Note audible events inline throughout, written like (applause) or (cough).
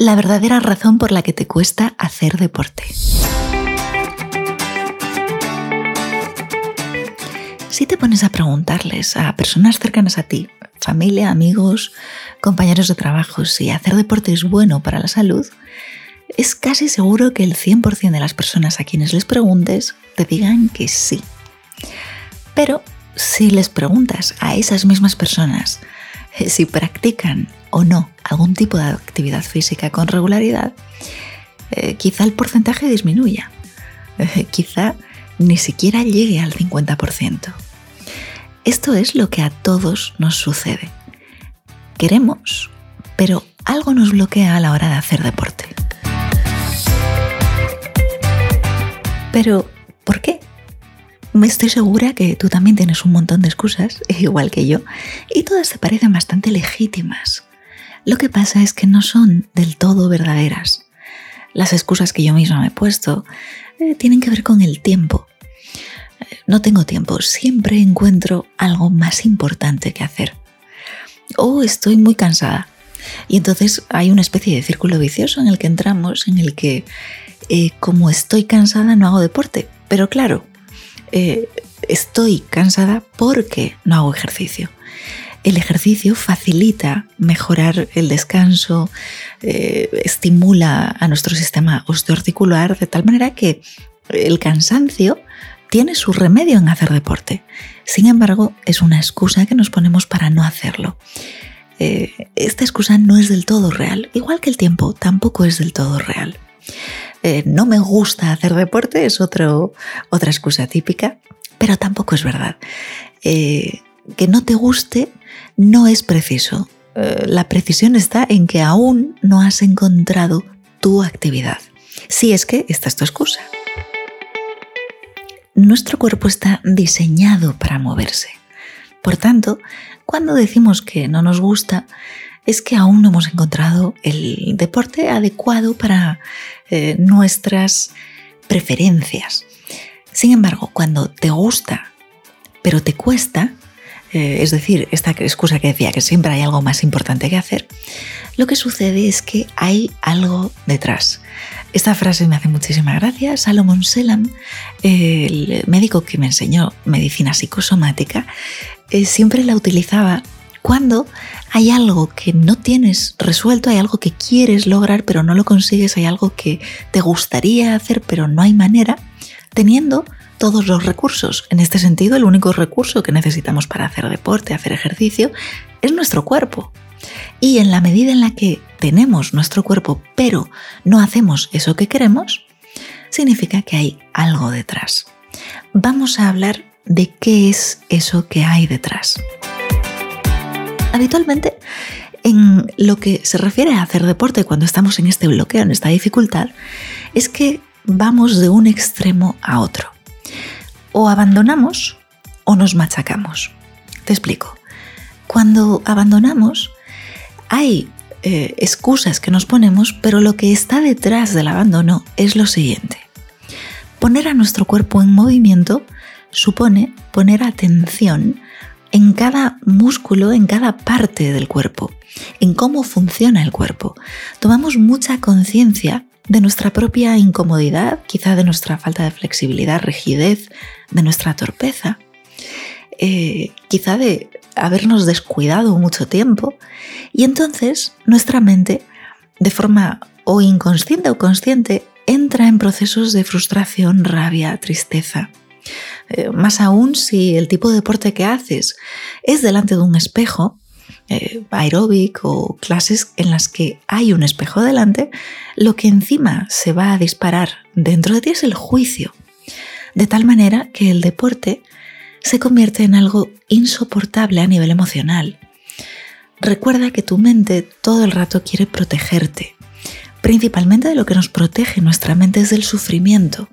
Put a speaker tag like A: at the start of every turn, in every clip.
A: la verdadera razón por la que te cuesta hacer deporte. Si te pones a preguntarles a personas cercanas a ti, familia, amigos, compañeros de trabajo, si hacer deporte es bueno para la salud, es casi seguro que el 100% de las personas a quienes les preguntes te digan que sí. Pero si les preguntas a esas mismas personas eh, si practican o no algún tipo de actividad física con regularidad, eh, quizá el porcentaje disminuya. Eh, quizá ni siquiera llegue al 50%. Esto es lo que a todos nos sucede. Queremos, pero algo nos bloquea a la hora de hacer deporte. Pero, ¿por qué? Me estoy segura que tú también tienes un montón de excusas, (laughs) igual que yo, y todas te parecen bastante legítimas. Lo que pasa es que no son del todo verdaderas. Las excusas que yo misma me he puesto eh, tienen que ver con el tiempo. Eh, no tengo tiempo, siempre encuentro algo más importante que hacer. O estoy muy cansada. Y entonces hay una especie de círculo vicioso en el que entramos, en el que eh, como estoy cansada no hago deporte. Pero claro, estoy cansada porque no hago ejercicio el ejercicio facilita mejorar el descanso, eh, estimula a nuestro sistema osteoarticular de tal manera que el cansancio tiene su remedio en hacer deporte. Sin embargo, es una excusa que nos ponemos para no hacerlo. Eh, esta excusa no es del todo real, igual que el tiempo tampoco es del todo real. Eh, no me gusta hacer deporte es otro, otra excusa típica, pero tampoco es verdad. que no te guste no es preciso. Eh, la precisión está en que aún no has encontrado tu actividad. Si es que esta es tu excusa. Nuestro cuerpo está diseñado para moverse. Por tanto, cuando decimos que no nos gusta, es que aún no hemos encontrado el deporte adecuado para eh, nuestras preferencias. Sin embargo, cuando te gusta, pero te cuesta, eh, es decir, esta excusa que decía que siempre hay algo más importante que hacer, lo que sucede es que hay algo detrás. Esta frase me hace muchísima gracia. Salomon Selam, el médico que me enseñó medicina psicosomática, eh, siempre la utilizaba cuando hay algo que no tienes resuelto, hay algo que quieres lograr pero no lo consigues, hay algo que te gustaría hacer pero no hay manera, teniendo todos los recursos. En este sentido, el único recurso que necesitamos para hacer deporte, hacer ejercicio, es nuestro cuerpo. Y en la medida en la que tenemos nuestro cuerpo, pero no hacemos eso que queremos, significa que hay algo detrás. Vamos a hablar de qué es eso que hay detrás. Habitualmente, en lo que se refiere a hacer deporte cuando estamos en este bloqueo, en esta dificultad, es que vamos de un extremo a otro o abandonamos o nos machacamos. Te explico. Cuando abandonamos, hay eh, excusas que nos ponemos, pero lo que está detrás del abandono es lo siguiente. Poner a nuestro cuerpo en movimiento supone poner atención en cada músculo, en cada parte del cuerpo, en cómo funciona el cuerpo. Tomamos mucha conciencia de nuestra propia incomodidad, quizá de nuestra falta de flexibilidad, rigidez, de nuestra torpeza, eh, quizá de habernos descuidado mucho tiempo, y entonces nuestra mente, de forma o inconsciente o consciente, entra en procesos de frustración, rabia, tristeza. Eh, más aún si el tipo de deporte que haces es delante de un espejo, eh, aeróbic o clases en las que hay un espejo delante, lo que encima se va a disparar dentro de ti es el juicio. De tal manera que el deporte se convierte en algo insoportable a nivel emocional. Recuerda que tu mente todo el rato quiere protegerte. Principalmente de lo que nos protege nuestra mente es del sufrimiento.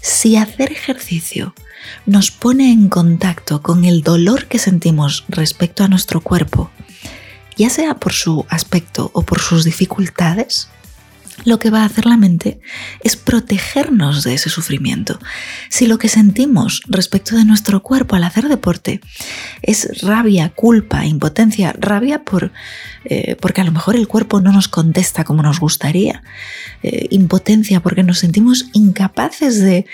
A: Si hacer ejercicio nos pone en contacto con el dolor que sentimos respecto a nuestro cuerpo, ya sea por su aspecto o por sus dificultades, lo que va a hacer la mente es protegernos de ese sufrimiento. Si lo que sentimos respecto de nuestro cuerpo al hacer deporte es rabia, culpa, impotencia, rabia por, eh, porque a lo mejor el cuerpo no nos contesta como nos gustaría, eh, impotencia porque nos sentimos incapaces de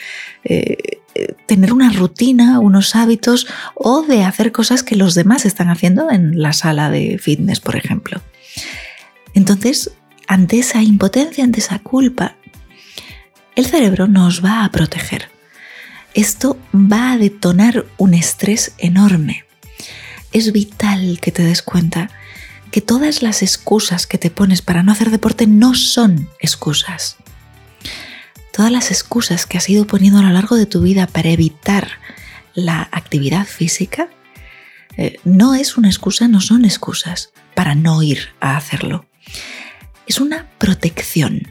A: eh, tener una rutina, unos hábitos o de hacer cosas que los demás están haciendo en la sala de fitness, por ejemplo. Entonces, ante esa impotencia, ante esa culpa, el cerebro nos va a proteger. Esto va a detonar un estrés enorme. Es vital que te des cuenta que todas las excusas que te pones para no hacer deporte no son excusas. Todas las excusas que has ido poniendo a lo largo de tu vida para evitar la actividad física eh, no es una excusa, no son excusas para no ir a hacerlo es una protección.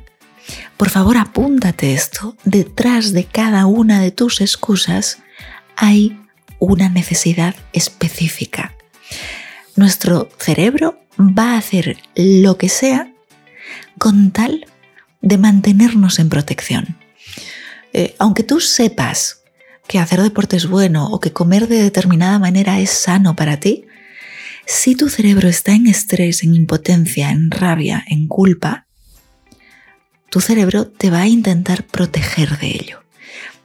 A: Por favor, apúntate esto. Detrás de cada una de tus excusas hay una necesidad específica. Nuestro cerebro va a hacer lo que sea con tal de mantenernos en protección. Eh, aunque tú sepas que hacer deporte es bueno o que comer de determinada manera es sano para ti, si tu cerebro está en estrés, en impotencia, en rabia, en culpa, tu cerebro te va a intentar proteger de ello.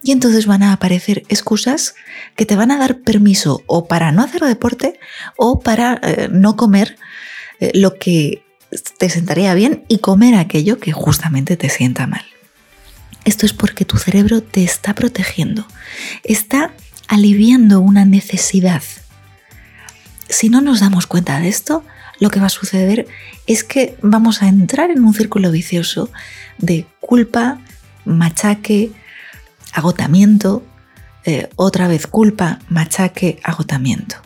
A: Y entonces van a aparecer excusas que te van a dar permiso o para no hacer deporte o para eh, no comer eh, lo que te sentaría bien y comer aquello que justamente te sienta mal. Esto es porque tu cerebro te está protegiendo, está aliviando una necesidad si no nos damos cuenta de esto, lo que va a suceder es que vamos a entrar en un círculo vicioso de culpa, machaque, agotamiento, eh, otra vez culpa, machaque, agotamiento.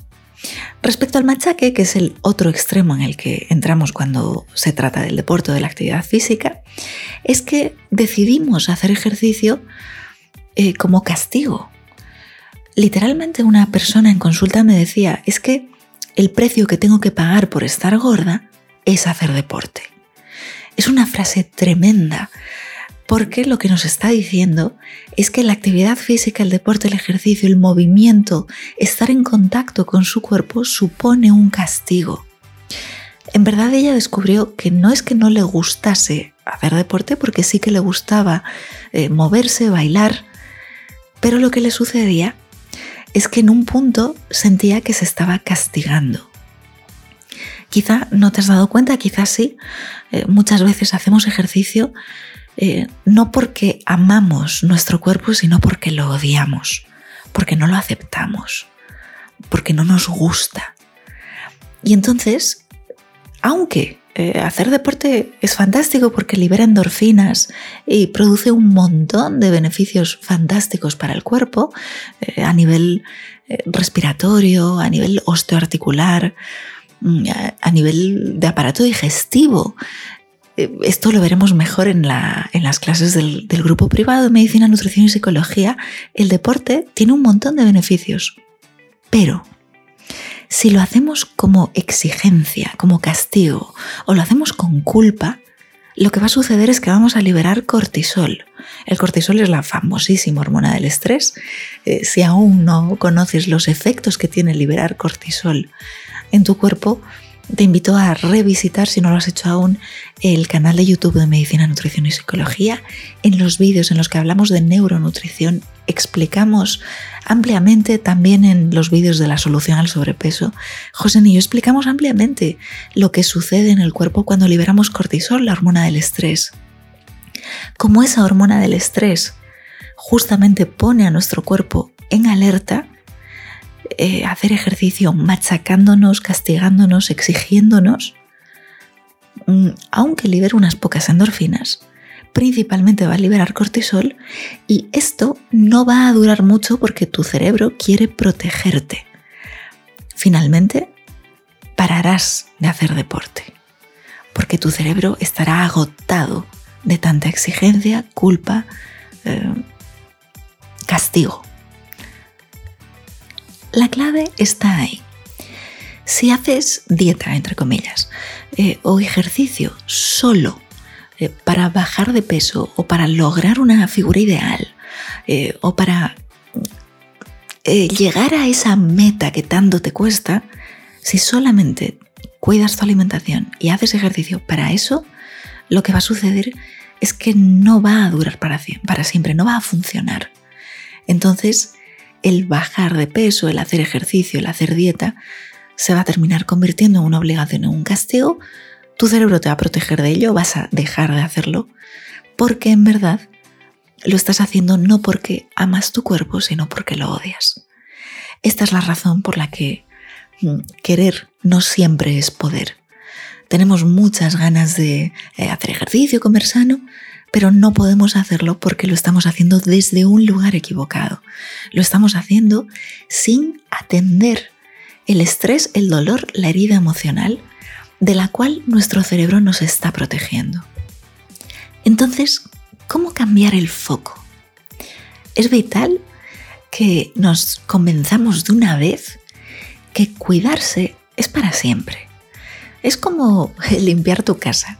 A: Respecto al machaque, que es el otro extremo en el que entramos cuando se trata del deporte o de la actividad física, es que decidimos hacer ejercicio eh, como castigo. Literalmente una persona en consulta me decía, es que el precio que tengo que pagar por estar gorda es hacer deporte. Es una frase tremenda porque lo que nos está diciendo es que la actividad física, el deporte, el ejercicio, el movimiento, estar en contacto con su cuerpo supone un castigo. En verdad ella descubrió que no es que no le gustase hacer deporte, porque sí que le gustaba eh, moverse, bailar, pero lo que le sucedía es que en un punto sentía que se estaba castigando. Quizá no te has dado cuenta, quizás sí. Eh, muchas veces hacemos ejercicio eh, no porque amamos nuestro cuerpo, sino porque lo odiamos, porque no lo aceptamos, porque no nos gusta. Y entonces, aunque eh, hacer deporte es fantástico porque libera endorfinas y produce un montón de beneficios fantásticos para el cuerpo eh, a nivel respiratorio, a nivel osteoarticular, mm, a, nivel de aparato digestivo. Esto lo veremos mejor en, las clases del grupo privado de medicina, nutrición y psicología. El deporte tiene un montón de beneficios, pero si lo hacemos como exigencia, como castigo, o lo hacemos con culpa, lo que va a suceder es que vamos a liberar cortisol. El cortisol es la famosísima hormona del estrés. Eh, si aún no conoces los efectos que tiene liberar cortisol en tu cuerpo, te invito a revisitar, si no lo has hecho aún, el canal de YouTube de Medicina, Nutrición y Psicología. En los vídeos en los que hablamos de neuronutrición explicamos ampliamente, también en los vídeos de la solución al sobrepeso, José y yo explicamos ampliamente lo que sucede en el cuerpo cuando liberamos cortisol, la hormona del estrés. Como esa hormona del estrés justamente pone a nuestro cuerpo en alerta, eh, hacer ejercicio machacándonos, castigándonos, exigiéndonos, mm, aunque libere unas pocas endorfinas, principalmente va a liberar cortisol y esto no va a durar mucho porque tu cerebro quiere protegerte. Finalmente, pararás de hacer deporte porque tu cerebro estará agotado de tanta exigencia, culpa, eh, castigo. La clave está ahí. Si haces dieta, entre comillas, eh, o ejercicio solo eh, para bajar de peso o para lograr una figura ideal eh, o para llegar a esa meta que tanto te cuesta, si solamente cuidas tu alimentación y haces ejercicio para eso, lo que va a suceder es que no va a durar para, para siempre, no va a funcionar. Entonces, el bajar de peso, el hacer ejercicio, el hacer dieta, se va a terminar convirtiendo en una obligación, en un castigo. Tu cerebro te va a proteger de ello, vas a dejar de hacerlo, porque en verdad lo estás haciendo no porque amas tu cuerpo, sino porque lo odias. Esta es la razón por la que mm, querer no siempre es poder. Tenemos muchas ganas de eh, hacer ejercicio, comer sano, pero no podemos hacerlo porque lo estamos haciendo desde un lugar equivocado. Lo estamos haciendo sin atender el estrés, el dolor, la herida emocional de la cual nuestro cerebro nos está protegiendo. Entonces, ¿cómo cambiar el foco? Es vital que nos convenzamos de una vez que cuidarse es para siempre. Es como (laughs) limpiar tu casa.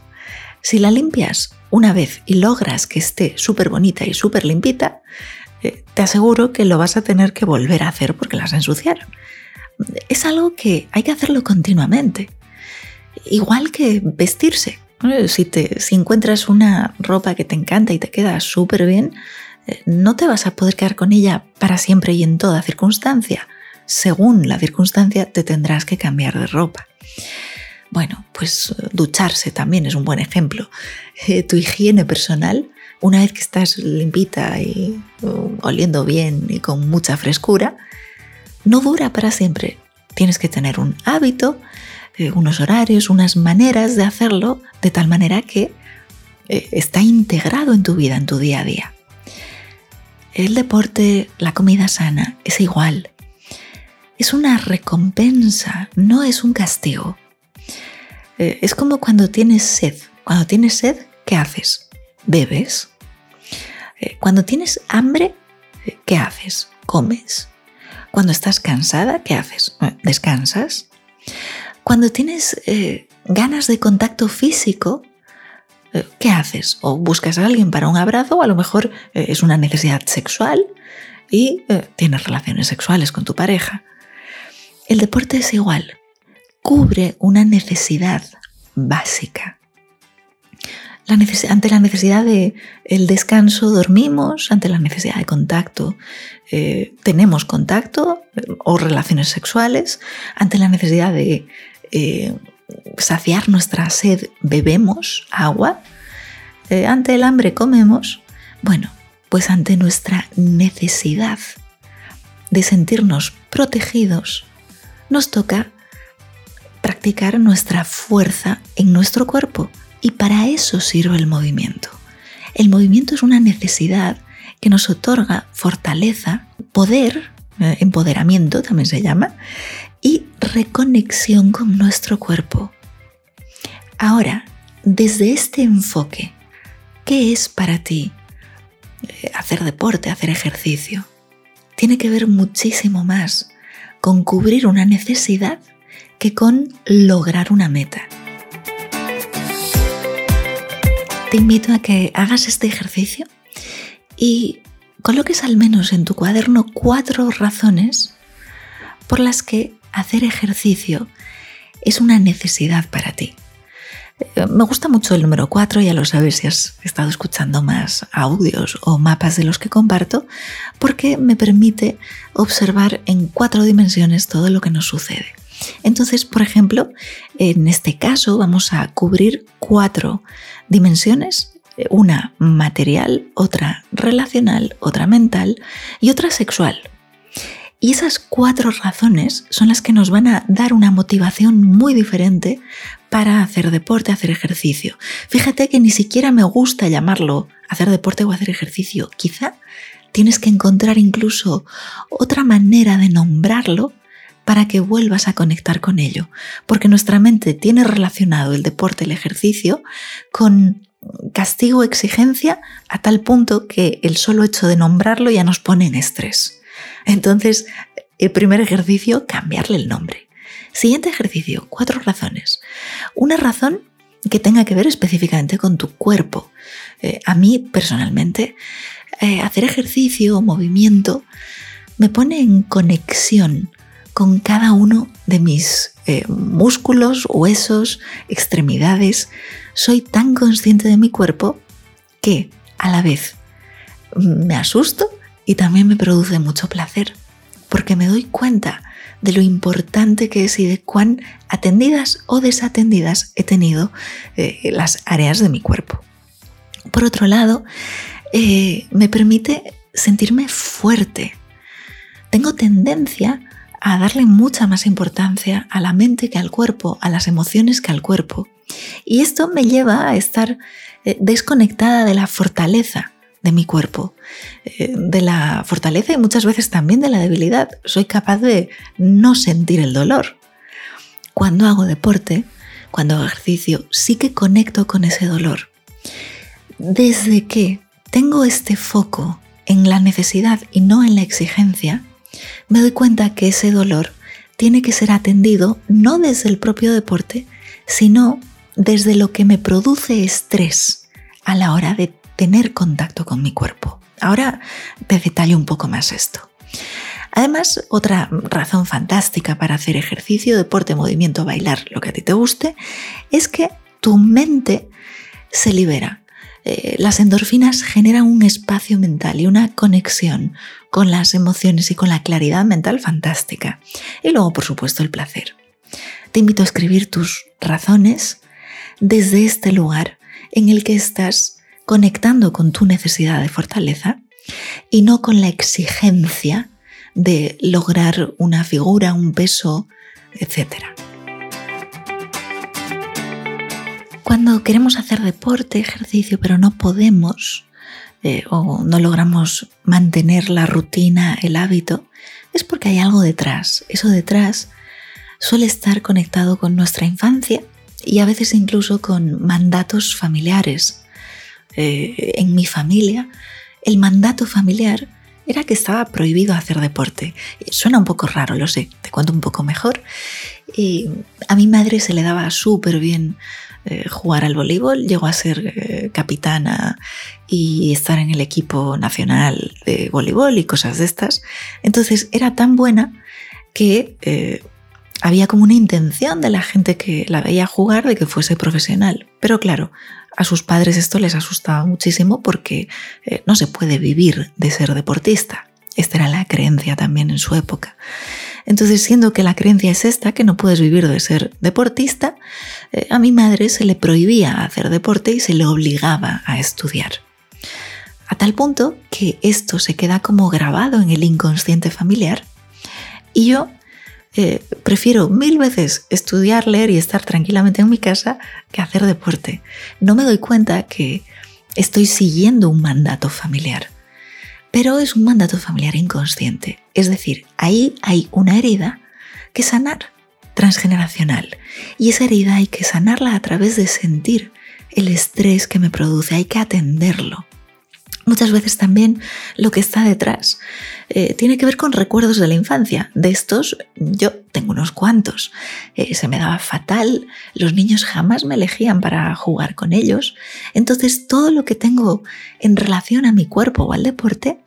A: Si la limpias una vez y logras que esté súper bonita y súper limpita, eh, te aseguro que lo vas a tener que volver a hacer porque la vas a ensuciar. Es algo que hay que hacerlo continuamente. Igual que vestirse. Si, te, si encuentras una ropa que te encanta y te queda súper bien, eh, no te vas a poder quedar con ella para siempre y en toda circunstancia. Según la circunstancia te tendrás que cambiar de ropa. Bueno, pues eh, ducharse también es un buen ejemplo. Eh, tu higiene personal, una vez que estás limpita y oliendo bien y con mucha frescura, no dura para siempre. Tienes que tener un hábito, unos horarios, unas maneras de hacerlo de tal manera que está integrado en tu vida, en tu día a día. El deporte, la comida sana, es igual. Es una recompensa, no es un castigo. Eh, es como cuando tienes sed. Cuando tienes sed, ¿qué haces? Bebes. Eh, cuando tienes hambre, eh, ¿qué haces? Comes. Cuando estás cansada, ¿qué haces? Descansas. Cuando tienes ganas de contacto físico, ¿qué haces? O buscas a alguien para un abrazo, o a lo mejor es una necesidad sexual y tienes relaciones sexuales con tu pareja. El deporte es igual, cubre una necesidad básica. ante la necesidad de el descanso dormimos, ante la necesidad de contacto eh, tenemos contacto o relaciones sexuales, ante la necesidad de saciar nuestra sed bebemos agua, eh, ante el hambre comemos, bueno, pues ante nuestra necesidad de sentirnos protegidos, nos toca practicar nuestra fuerza en nuestro cuerpo y para eso sirve el movimiento. El movimiento es una necesidad que nos otorga fortaleza, poder, eh, empoderamiento también se llama, y reconexión con nuestro cuerpo. Ahora, desde este enfoque, ¿qué es para ti eh, hacer deporte, hacer ejercicio? Tiene que ver muchísimo más con cubrir una necesidad que con lograr una meta. Te invito a que hagas este ejercicio y coloques al menos en tu cuaderno cuatro razones por las que hacer ejercicio es una necesidad para ti. Me gusta mucho el número 4, ya lo sabes si has estado escuchando más audios o mapas de los que comparto, porque me permite observar en cuatro dimensiones todo lo que nos sucede. Entonces, por ejemplo, en este caso vamos a cubrir cuatro dimensiones, una material, otra relacional, otra mental y otra sexual. Y esas cuatro razones son las que nos van a dar una motivación muy diferente para hacer deporte, hacer ejercicio. Fíjate que ni siquiera me gusta llamarlo hacer deporte o hacer ejercicio. Quizá tienes que encontrar incluso otra manera de nombrarlo para que vuelvas a conectar con ello, porque nuestra mente tiene relacionado el deporte, el ejercicio, con castigo, exigencia, a tal punto que el solo hecho de nombrarlo ya nos pone en estrés. Entonces, el primer ejercicio, cambiarle el nombre. Siguiente ejercicio, cuatro razones. Una razón que tenga que ver específicamente con tu cuerpo. Eh, a mí personalmente, eh, hacer ejercicio o movimiento me pone en conexión con cada uno de mis eh, músculos, huesos, extremidades. Soy tan consciente de mi cuerpo que a la vez me asusto y también me produce mucho placer, porque me doy cuenta de lo importante que es y de cuán atendidas o desatendidas he tenido eh, las áreas de mi cuerpo. Por otro lado, eh, me permite sentirme fuerte. Tengo tendencia a darle mucha más importancia a la mente que al cuerpo, a las emociones que al cuerpo. Y esto me lleva a estar eh, desconectada de la fortaleza de mi cuerpo, eh, de la fortaleza y muchas veces también de la debilidad. Soy capaz de no sentir el dolor. Cuando hago deporte, cuando hago ejercicio, sí que conecto con ese dolor. Desde que tengo este foco en la necesidad y no en la exigencia, me doy cuenta que ese dolor tiene que ser atendido no desde el propio deporte, sino desde lo que me produce estrés a la hora de tener contacto con mi cuerpo. Ahora te detallo un poco más esto. Además, otra razón fantástica para hacer ejercicio, deporte, movimiento, bailar, lo que a ti te guste, es que tu mente se libera. Eh, las endorfinas generan un espacio mental y una conexión con las emociones y con la claridad mental fantástica. Y luego, por supuesto, el placer. Te invito a escribir tus razones desde este lugar en el que estás conectando con tu necesidad de fortaleza y no con la exigencia de lograr una figura, un peso, etc. Cuando queremos hacer deporte, ejercicio, pero no podemos eh, o no logramos mantener la rutina, el hábito, es porque hay algo detrás. Eso detrás suele estar conectado con nuestra infancia y a veces incluso con mandatos familiares, eh, en mi familia, el mandato familiar era que estaba prohibido hacer deporte. Suena un poco raro, lo sé, te cuento un poco mejor. a mi madre se le daba súper bien eh, jugar al voleibol, llegó a ser eh, capitana y estar en el equipo nacional de voleibol y cosas de estas. Entonces era tan buena que había como una intención de la gente que la veía jugar de que fuese profesional. Pero claro, a sus padres esto les asustaba muchísimo porque eh, no se puede vivir de ser deportista. Esta era la creencia también en su época. Entonces, siendo que la creencia es esta, que no puedes vivir de ser deportista, eh, a mi madre se le prohibía hacer deporte y se le obligaba a estudiar. A tal punto que esto se queda como grabado en el inconsciente familiar y yo eh, prefiero mil veces estudiar, leer y estar tranquilamente en mi casa que hacer deporte. No me doy cuenta que estoy siguiendo un mandato familiar. Pero es un mandato familiar inconsciente. Es decir, ahí hay una herida que sanar, transgeneracional. Y esa herida hay que sanarla a través de sentir el estrés que me produce, hay que atenderlo. Muchas veces también lo que está detrás eh, tiene que ver con recuerdos de la infancia. De estos yo tengo unos cuantos. Eh, se me daba fatal, los niños jamás me elegían para jugar con ellos. Entonces todo lo que tengo en relación a mi cuerpo o al deporte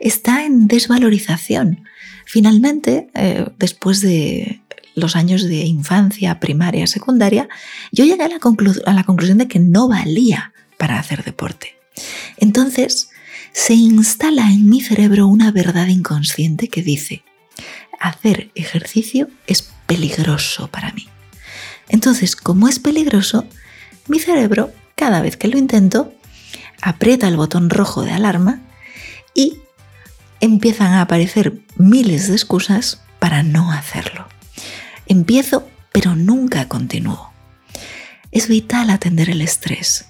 A: está en desvalorización. Finalmente, eh, después de los años de infancia, primaria, secundaria, yo llegué a la, a la conclusión de que no valía para hacer deporte. Entonces, se instala en mi cerebro una verdad inconsciente que dice, hacer ejercicio es peligroso para mí. Entonces, como es peligroso, mi cerebro, cada vez que lo intento, aprieta el botón rojo de alarma y empiezan a aparecer miles de excusas para no hacerlo. Empiezo, pero nunca continúo. Es vital atender el estrés,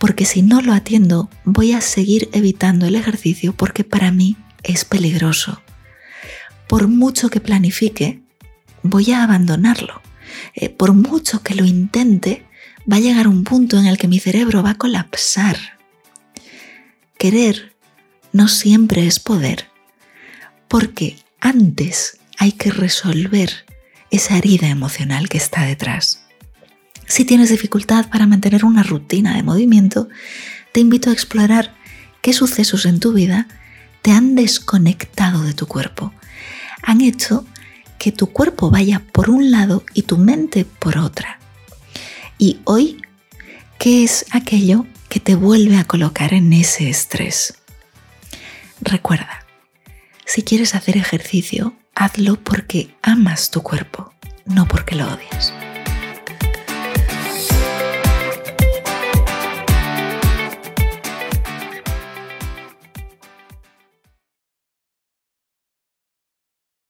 A: porque si no lo atiendo voy a seguir evitando el ejercicio porque para mí es peligroso. Por mucho que planifique, voy a abandonarlo. Eh, por mucho que lo intente, va a llegar un punto en el que mi cerebro va a colapsar. Querer no siempre es poder, porque antes hay que resolver esa herida emocional que está detrás. Si tienes dificultad para mantener una rutina de movimiento, te invito a explorar qué sucesos en tu vida te han desconectado de tu cuerpo, han hecho que tu cuerpo vaya por un lado y tu mente por otra. Y hoy, ¿qué es aquello que te vuelve a colocar en ese estrés? Recuerda, si quieres hacer ejercicio, hazlo porque amas tu cuerpo, no porque lo odias.